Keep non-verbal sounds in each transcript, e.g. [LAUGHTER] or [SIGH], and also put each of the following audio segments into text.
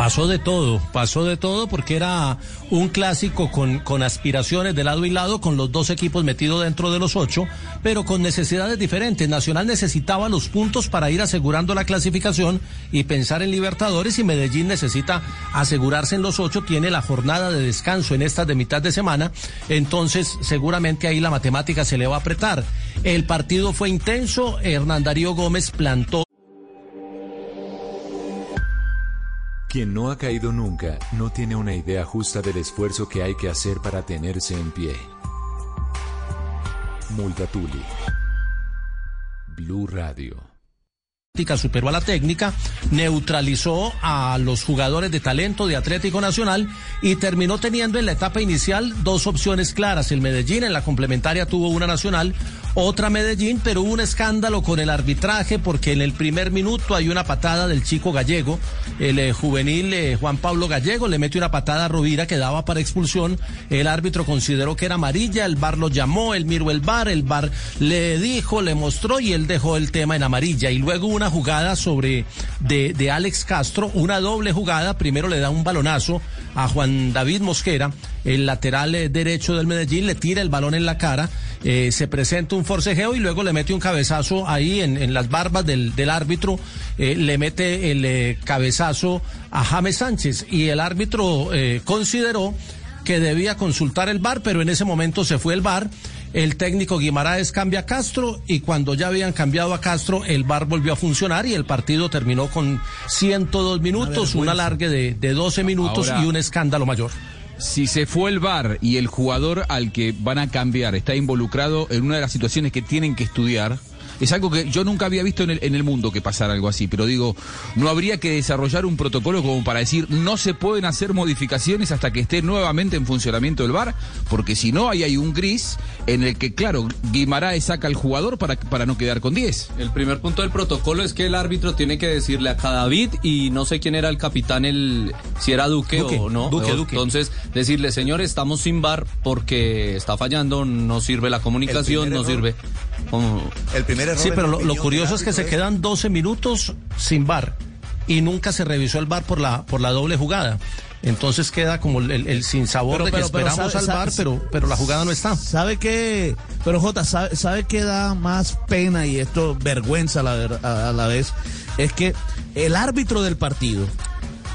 Pasó de todo, pasó de todo porque era un clásico con, con aspiraciones de lado y lado, con los dos equipos metidos dentro de los ocho, pero con necesidades diferentes. Nacional necesitaba los puntos para ir asegurando la clasificación y pensar en Libertadores y Medellín necesita asegurarse en los ocho, tiene la jornada de descanso en estas de mitad de semana, entonces seguramente ahí la matemática se le va a apretar. El partido fue intenso, Hernán Darío Gómez plantó. Quien no ha caído nunca no tiene una idea justa del esfuerzo que hay que hacer para tenerse en pie. Multatuli. Blue Radio superó a la técnica, neutralizó a los jugadores de talento de Atlético Nacional y terminó teniendo en la etapa inicial dos opciones claras. El Medellín en la complementaria tuvo una nacional, otra Medellín, pero hubo un escándalo con el arbitraje porque en el primer minuto hay una patada del chico gallego, el eh, juvenil eh, Juan Pablo Gallego le mete una patada a Rovira que daba para expulsión. El árbitro consideró que era amarilla, el bar lo llamó, él miró el bar, el bar le dijo, le mostró y él dejó el tema en amarilla y luego una jugada sobre de, Alex Castro, una doble jugada. Primero le da un balonazo a Juan David Mosquera, el lateral eh, derecho del Medellín, le tira el balón en la cara, eh, se presenta un forcejeo y luego le mete un cabezazo ahí en, las barbas del, árbitro, eh, le mete el cabezazo a James Sánchez y el árbitro consideró que debía consultar el bar, pero en ese momento se fue el bar el técnico Guimaraes cambia a Castro y cuando ya habían cambiado a Castro, el bar volvió a funcionar y el partido terminó con 102 minutos, un alargue de, de 12 minutos y un escándalo mayor. Si se fue el bar y el jugador al que van a cambiar está involucrado en una de las situaciones que tienen que estudiar, es algo que yo nunca había visto en el, en el mundo que pasara algo así, pero digo, no habría que desarrollar un protocolo como para decir no se pueden hacer modificaciones hasta que esté nuevamente en funcionamiento el VAR, porque si no, ahí hay un gris en el que, claro, Guimaraes saca al jugador para, para no quedar con 10. El primer punto del protocolo es que el árbitro tiene que decirle a cada David y no sé quién era el capitán, el si era Duque, o no. Duque, Duque. Entonces, decirle, señor, estamos sin VAR porque está fallando, no sirve la comunicación, no sirve. El primer Sí, pero lo, curioso es que se quedan 12 minutos sin bar y nunca se revisó el bar por la, por la doble jugada. Entonces queda como el, el, sin sabor de que esperamos al bar, pero, pero la jugada no está. ¿Sabe qué? Pero Jota, ¿sabe, sabe qué da más pena y esto vergüenza a la, a la vez? Es que el árbitro del partido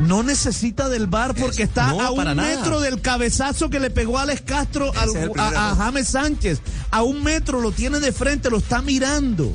no necesita del bar porque está a un metro del cabezazo que le pegó Alex Castro a, a James Sánchez. A un metro lo tiene de frente, lo está mirando.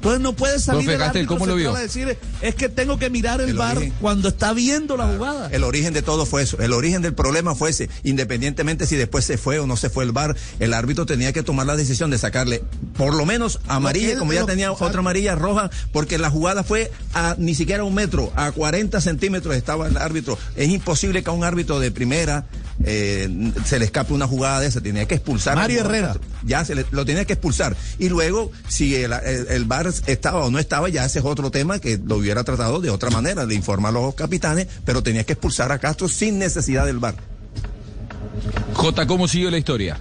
Entonces no puede salir el ¿cómo lo vio? a decir, es que tengo que mirar el, bar cuando está viendo la jugada. El origen de todo fue eso. El origen del problema fue ese. Independientemente si después se fue o no se fue el bar, el árbitro tenía que tomar la decisión de sacarle por lo menos amarilla, como ya tenía otra amarilla roja, porque la jugada fue a ni siquiera un metro, a 40 centímetros estaba el árbitro. Es imposible que a un árbitro de primera eh, se le escape una jugada de esa, tenía que expulsar. Mario Herrera. Ya se lo tenía que expulsar. Y luego, si el, el, bar estaba o no estaba, ya ese es otro tema que lo hubiera tratado de otra manera, de informar a los capitanes, pero tenía que expulsar a Castro sin necesidad del bar. J, ¿cómo siguió la historia?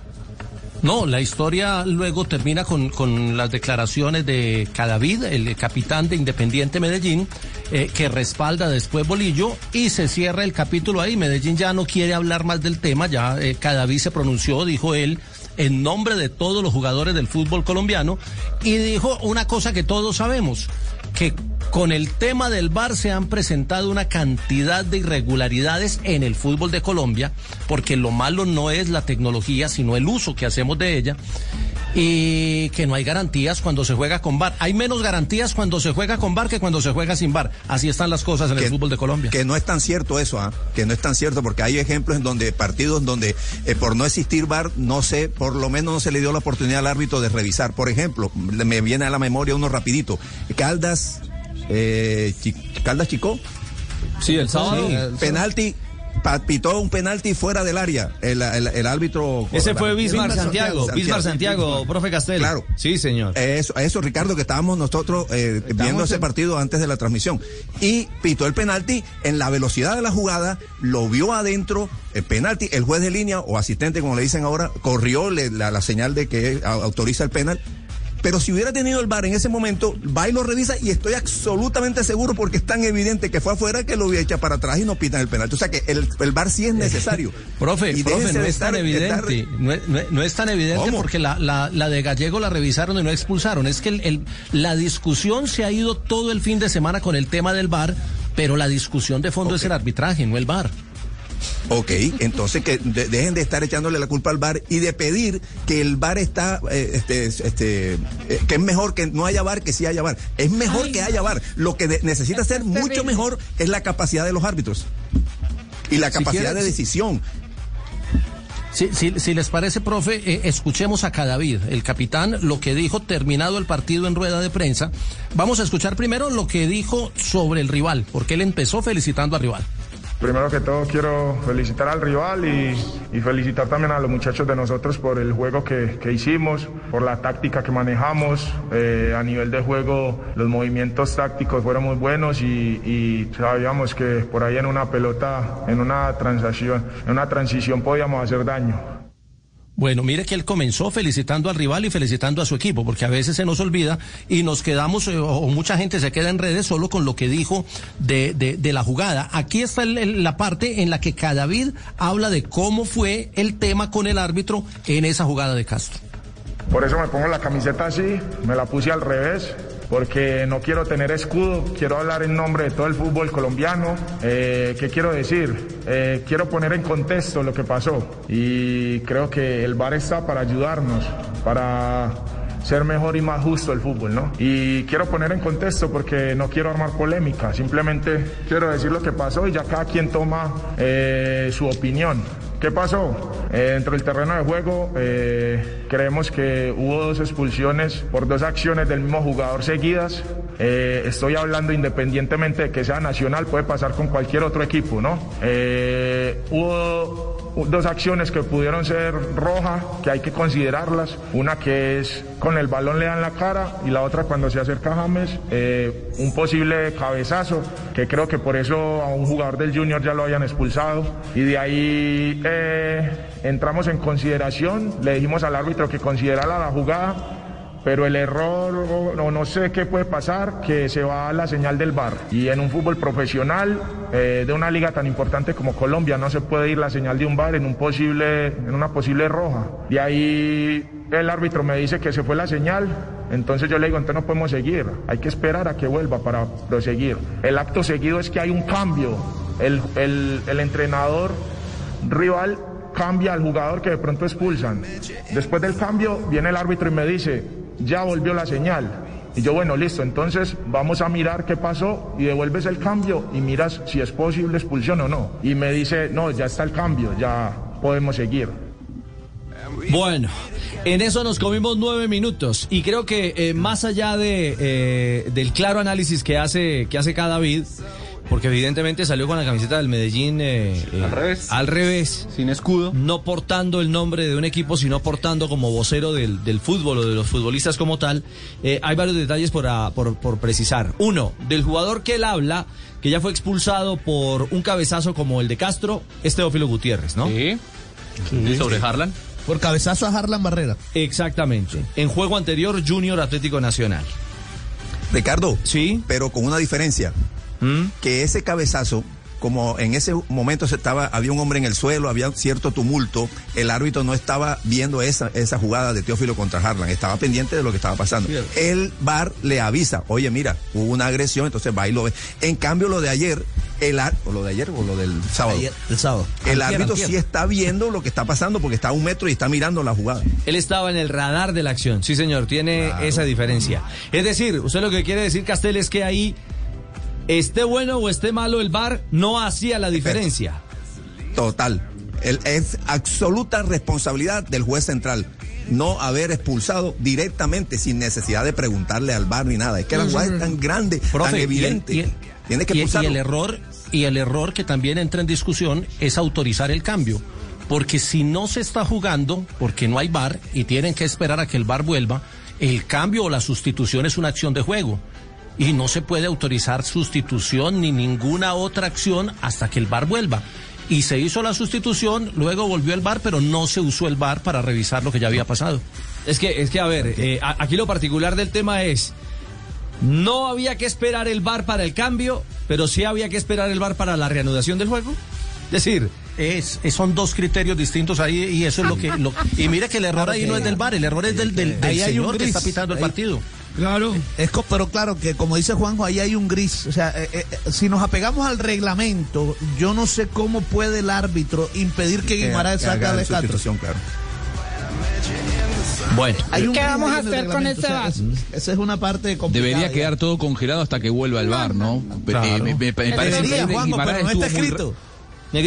No, la historia luego termina con, con las declaraciones de Cadavid, el capitán de Independiente Medellín, eh, que respalda después Bolillo y se cierra el capítulo ahí. Medellín ya no quiere hablar más del tema, ya eh, Cadavid se pronunció, dijo él, en nombre de todos los jugadores del fútbol colombiano y dijo una cosa que todos sabemos, que con el tema del VAR se han presentado una cantidad de irregularidades en el fútbol de Colombia, porque lo malo no es la tecnología, sino el uso que hacemos de ella, y que no hay garantías cuando se juega con VAR. Hay menos garantías cuando se juega con VAR que cuando se juega sin VAR. Así están las cosas en el fútbol de Colombia. Que no es tan cierto eso, ¿ah? que no es tan cierto, porque hay ejemplos en donde partidos donde eh, por no existir VAR, no sé, por lo menos no se le dio la oportunidad al árbitro de revisar. Por ejemplo, me viene a la memoria uno rapidito. Caldas eh, Caldas Chico. Sí, el sábado. penalti pitó un penalti fuera del área, el, el, árbitro. Ese fue Bismar Santiago, Bismar Santiago, profe Castel. Claro. Sí, señor. Eso, eso Ricardo, que estábamos nosotros eh, viendo ese partido antes de la transmisión. Y pitó el penalti en la velocidad de la jugada, lo vio adentro, el penalti, el juez de línea o asistente, como le dicen ahora, corrió la, la señal de que autoriza el penal Pero si hubiera tenido el bar en ese momento, va y lo revisa y estoy absolutamente seguro porque es tan evidente que fue afuera que lo hubiera echado para atrás y no pitan el penalti. O sea que el, el bar sí es necesario. [LAUGHS] profe, Y profe, no es tan estar- evidente. estar- No es, no es- no es tan evidente porque la, la, la de Gallego la revisaron y no expulsaron. Es que el, el- la discusión se ha ido todo el fin de semana con el tema del VAR, pero la discusión de fondo es el arbitraje, no el VAR. Ok, entonces que de- dejen de estar echándole la culpa al bar y de pedir que el bar está, eh, este, este, eh, que es mejor que no haya bar que sí haya bar. Es mejor que haya bar. Lo que de- necesita ser mucho mejor es la capacidad de los árbitros y la capacidad quieren- de decisión. Si, si, si les parece, profe, eh, escuchemos a Cadavid, el capitán, lo que dijo terminado el partido en rueda de prensa. Vamos a escuchar primero lo que dijo sobre el rival, porque él empezó felicitando al rival. Primero que todo quiero felicitar al rival y, felicitar también a los muchachos de nosotros por el juego que, que hicimos, por la táctica que manejamos. Eh, a nivel de juego los movimientos tácticos fueron muy buenos y, y sabíamos que por ahí en una pelota, en una transacción, en una transición podíamos hacer daño. Bueno, mire que él comenzó felicitando al rival y felicitando a su equipo, porque a veces se nos olvida y nos quedamos, eh, o mucha gente se queda en redes solo con lo que dijo de, de, la jugada. Aquí está la parte en la que Cadavid habla de cómo fue el tema con el árbitro en esa jugada de Castro. Por eso me pongo la camiseta así, me la puse al revés, porque no quiero tener escudo, quiero hablar en nombre de todo el fútbol colombiano. Eh, ¿Qué quiero decir? Eh, quiero poner en contexto lo que pasó y creo que el VAR está para ayudarnos, para ser mejor y más justo el fútbol, ¿no? Y quiero poner en contexto porque no quiero armar polémica, simplemente quiero decir lo que pasó y ya cada quien toma eh, su opinión. ¿Qué pasó? Eh, dentro del terreno de juego eh, creemos que hubo dos expulsiones por dos acciones del mismo jugador seguidas. Eh, estoy hablando independientemente de que sea nacional, puede pasar con cualquier otro equipo, ¿no? Eh, hubo dos acciones que pudieron ser roja, que hay que considerarlas. Una que es con el balón le dan la cara y la otra cuando se acerca James, eh, un posible cabezazo, que creo que por eso a un jugador del Junior ya lo habían expulsado. Y de ahí eh, entramos en consideración, le dijimos al árbitro que considerara la jugada. Pero el error, o no, no sé qué puede pasar, que se va a la señal del bar. Y en un fútbol profesional eh, de una liga tan importante como Colombia no se puede ir la señal de un bar en un posible, en una posible roja. Y ahí el árbitro me dice que se fue la señal. Entonces yo le digo, entonces no podemos seguir. Hay que esperar a que vuelva para proseguir. El acto seguido es que hay un cambio. El, el, el entrenador rival cambia al jugador que de pronto expulsan. Después del cambio viene el árbitro y me dice, ya volvió la señal. Y yo, bueno, listo, entonces vamos a mirar qué pasó y devuelves el cambio y miras si es posible expulsión o no. Y me dice, no, ya está el cambio, ya podemos seguir. Bueno, en eso nos comimos nueve minutos y creo que eh, más allá de, eh, del claro análisis que hace, que hace cada David, porque evidentemente salió con la camiseta del Medellín eh, eh, Al revés. al revés, Sin escudo. no portando el nombre de un equipo, sino portando como vocero del, del fútbol o de los futbolistas como tal, eh, hay varios detalles por, a- por, por precisar. Uno, del jugador que él habla, que ya fue expulsado por un cabezazo como el de Castro, es Teófilo Gutiérrez, ¿no? Sí. ¿Y sobre Harlan? Por cabezazo a Harlan Barrera. Exactamente. En juego anterior, Junior Atlético Nacional. Ricardo, Sí. pero con una diferencia. ¿Mm? que ese cabezazo, como en ese momento se estaba, había un hombre en el suelo, había cierto tumulto, el árbitro no estaba viendo esa, esa jugada de Teófilo contra Harlan, estaba pendiente de lo que estaba pasando. El VAR le avisa, oye, mira, hubo una agresión, entonces va y lo ve. En cambio, lo de ayer, el ar- o lo de ayer o lo del sábado. Ayer, el sábado. El Antier, árbitro antier. sí está viendo lo que está pasando porque está a un metro y está mirando la jugada. Él estaba en el radar de la acción. Sí, señor, tiene esa diferencia. Es decir, usted lo que quiere decir, Castel, es que ahí, esté bueno o esté malo el bar, no hacía la diferencia. Total. El- es absoluta responsabilidad del juez central no haber expulsado directamente sin necesidad de preguntarle al bar ni nada. Es que la jugada es tan grande, tan Profe, y el- evidente. y el- Tiene que y- y el error y el error que también entra en discusión es autorizar el cambio, porque si no se está jugando, porque no hay bar y tienen que esperar a que el bar vuelva, el cambio o la sustitución es una acción de juego y no se puede autorizar sustitución ni ninguna otra acción hasta que el bar vuelva. y se hizo la sustitución, luego volvió el VAR, pero no se usó el VAR para revisar lo que ya había pasado. Es que, es que a ver, eh, aquí lo particular del tema es, no había que esperar el VAR para el cambio, pero sí había que esperar el VAR para la reanudación del juego. Es decir, Es, es- son dos criterios distintos ahí y eso es lo que... lo- y mire que el error ahí no es del VAR, el error es del, del, del Ahí hay un señor que está pitando el Ahí- partido. Claro. Es pero claro que como dice Juanjo, ahí hay un gris. O sea, eh, eh, si nos apegamos al reglamento, yo no sé cómo puede el árbitro impedir que Guimaraes Que saque haga a la claro. bueno, ¿Qué vamos a el hacer con reglamento, este o sea, VAR? es- Esa es una parte complicada. Debería ya. quedar todo congelado hasta que vuelva el VAR, ¿no? Claro. Eh, me, me- me parece Debería, que Juanjo, Guimaraes pero no está escrito.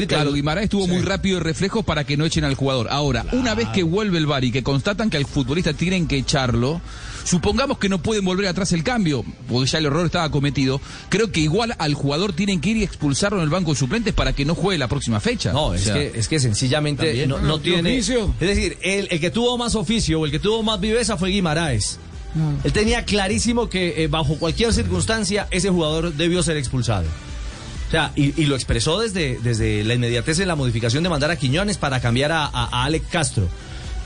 Claro, Guimaraes estuvo muy rápido de reflejos para que no echen al jugador. Ahora, una vez que vuelve el VAR y que constatan que al futbolista tienen que echarlo, supongamos que no pueden volver atrás el cambio, porque ya el error estaba cometido. Creo que igual al jugador tienen que ir y expulsarlo en el banco de suplentes para que no juegue la próxima fecha. No, O es, sea, que, es que sencillamente no, no De tiene. oficio. Es decir, el, el que tuvo más oficio o el que tuvo más viveza fue Guimaraes. Él tenía clarísimo que eh, bajo cualquier circunstancia ese jugador debió ser expulsado. O sea, y, y lo expresó desde, desde la inmediatez en la modificación de mandar a Quiñones para cambiar a, a- a Alex Castro.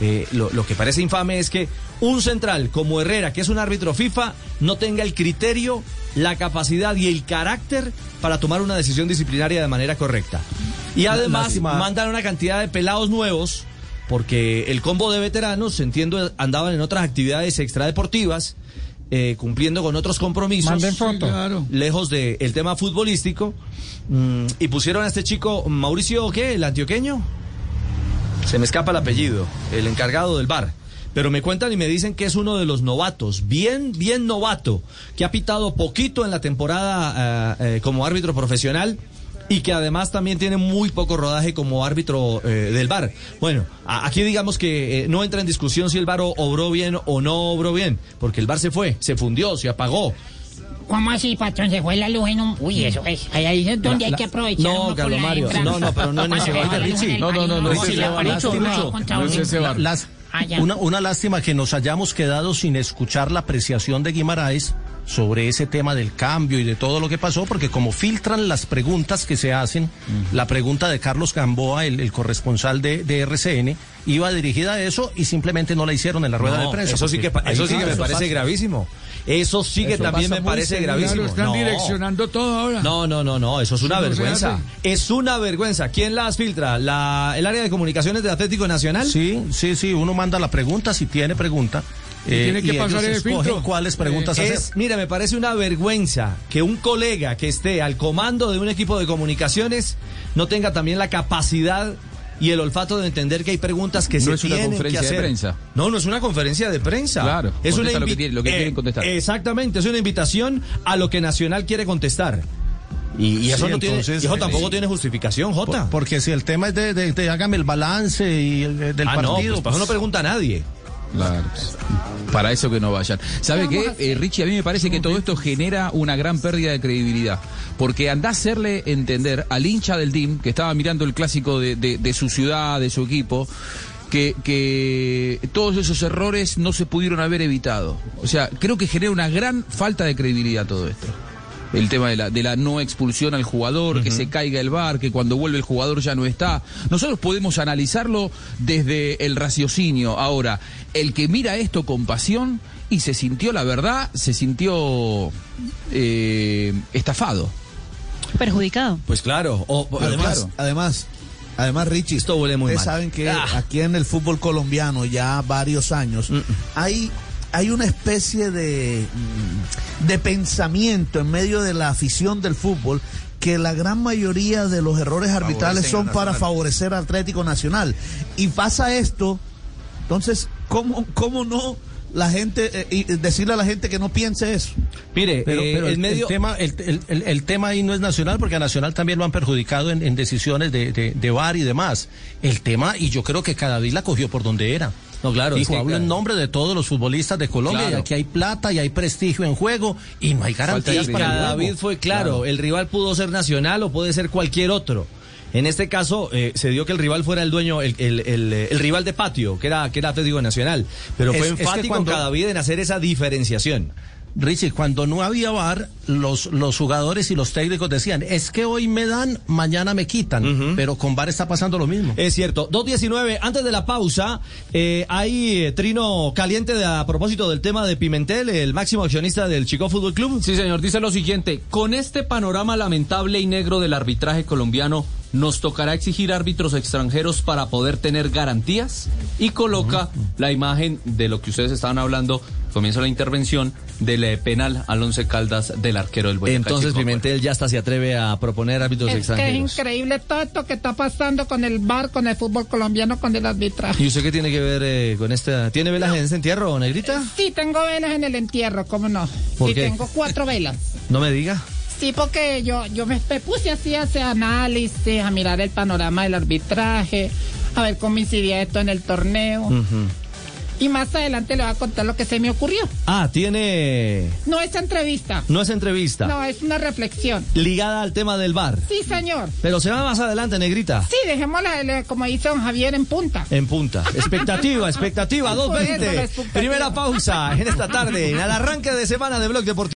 Eh, lo, lo que parece infame es que un central como Herrera, que es un árbitro FIFA, no tenga el criterio, la capacidad y el carácter para tomar una decisión disciplinaria de manera correcta. Y además Lástima. mandan una cantidad de pelados nuevos, porque el combo de veteranos, entiendo, andaban en otras actividades extradeportivas, eh, cumpliendo con otros compromisos Manden foto. Claro. lejos del tema futbolístico mm, y pusieron a este chico Mauricio qué el antioqueño se me escapa el apellido el encargado del bar pero me cuentan y me dicen que es uno de los novatos, bien, bien novato, que ha pitado poquito en la temporada eh, eh, como árbitro profesional y que además también tiene muy poco rodaje como árbitro eh, del bar. Bueno, aquí digamos que no entra en discusión si el bar o- obró bien o no obró bien, porque el bar se fue, se fundió, se apagó. ¿Cómo así, patrón? Se fue la luz en un... Uy, eso es... Ahí, ahí es donde hay que aprovechar No, Carlos Mario, no, no, pero no en ese en el No, no, no, no, no es uno. ese bar. Las- Ah, una, una lástima que nos hayamos quedado sin escuchar la apreciación de Guimaraes sobre ese tema del cambio y de todo lo que pasó, porque como filtran las preguntas que se hacen, la pregunta de Carlos Gamboa, el, el corresponsal de, de RCN, iba dirigida a eso y simplemente no la hicieron en la rueda No, de prensa. Eso sí que, eso sí que me parece gravísimo. Eso sí que Eso también me parece gravísimo. lo están No. direccionando todo ahora. No, no, no, no, eso es una Eso vergüenza. Es una vergüenza. ¿Quién las filtra? ¿La, ¿El área de comunicaciones del Atlético Nacional? Sí, sí, sí, uno manda la pregunta si tiene pregunta. eh, tiene que y pasar ellos el filtro. cuáles preguntas hacer. Es, mira, me parece una vergüenza que un colega que esté al comando de un equipo de comunicaciones no tenga también la capacidad y el olfato de entender que hay preguntas que No se es una conferencia que de prensa. No, no es una conferencia de prensa. Claro, es una lo que tiene- lo que quieren contestar. Exactamente, es una invitación a lo que Nacional quiere contestar. Y, y eso Sí, no tiene, y eso eh, tampoco sí. tiene justificación, Jota. Por- porque si el tema es de, de- de hágame el balance y el, eh, del ah, no, partido. pues, para eso no pregunta a nadie. Claro. Para eso que no vayan. ¿Sabe qué, eh, Richie? A mí me parece que todo esto genera una gran pérdida de credibilidad. Porque anda a hacerle entender al hincha del DIM, que estaba mirando el clásico de, de- de su ciudad, de su equipo, que, que todos esos errores no se pudieron haber evitado. O sea, creo que genera una gran falta de credibilidad todo esto. El tema de la, de la no expulsión al jugador, que se caiga el bar, que cuando vuelve el jugador ya no está. Nosotros podemos analizarlo desde el raciocinio. Ahora, el que mira esto con pasión y se sintió, la verdad, se sintió eh, estafado. Perjudicado. Pues claro. o- Pero Además, claro. además, además, Richie, Esto huele muy ustedes mal. saben que Ah. aquí en el fútbol colombiano ya varios años hay hay una especie de mm, de pensamiento en medio de la afición del fútbol que la gran mayoría de los errores arbitrales Favorecen son para favorecer al Atlético Nacional y pasa esto entonces cómo cómo no la gente eh, y decirle a la gente que no piense eso Mire, Pero, eh, pero el el, medio... el tema, el, el- el- el tema ahí no es nacional, porque a Nacional también lo han perjudicado en, en decisiones de, de, de VAR y demás. El tema, y yo creo que cada vez la cogió por donde era. No, claro, es Dijo, que, hablo en nombre de todos los futbolistas de Colombia, Claro. y aquí hay plata y hay prestigio en juego, y no hay garantías para el Cada juego. David fue claro, el rival pudo ser nacional o puede ser cualquier otro. En este caso eh, se dio que el rival fuera el dueño, el, el- el, eh, el rival de patio, que era, que era Atlético Nacional. Pero fue Es- es que enfático cuando- cada vida en hacer esa diferenciación. Richie, cuando no había VAR, los, los jugadores y los técnicos decían, es que hoy me dan, mañana me quitan, pero con VAR está pasando lo mismo. Es cierto. 2.19, antes de la pausa, eh, hay eh, trino caliente de- a propósito del tema de Pimentel, el máximo accionista del Chico Fútbol Club. Sí, señor, dice lo siguiente, con este panorama lamentable y negro del arbitraje colombiano, ¿nos tocará exigir árbitros extranjeros para poder tener garantías? Y coloca la imagen de lo que ustedes estaban hablando, comienza la intervención del eh, penal al Once Caldas del arquero del Boyacá Entonces Chico. Pimentel ya hasta se atreve a proponer árbitros Es que es extranjeros. increíble todo esto que está pasando con el bar, con el fútbol colombiano, con el arbitraje. ¿Y usted qué tiene que ver eh, con esta? ¿Tiene velas en este entierro, negrita? Sí, tengo velas en el entierro, ¿cómo no? ¿Por y qué? tengo cuatro velas. No me diga. Sí, porque yo, yo me, me puse así a hacer análisis, a mirar el panorama del arbitraje, a ver cómo incidía esto en el torneo. Y más adelante le voy a contar lo que se me ocurrió. Ah, tiene... No es entrevista. No es entrevista. No, es una reflexión. Ligada al tema del bar. Sí, señor. Pero se va más adelante, negrita. Sí, dejémosla, eh, como dice don Javier, en punta. En punta. Expectativa, [LAUGHS] expectativa, Por eso, la 2.20. expectativa. Primera pausa en esta tarde, en el arranque de semana de Blog Deportivo.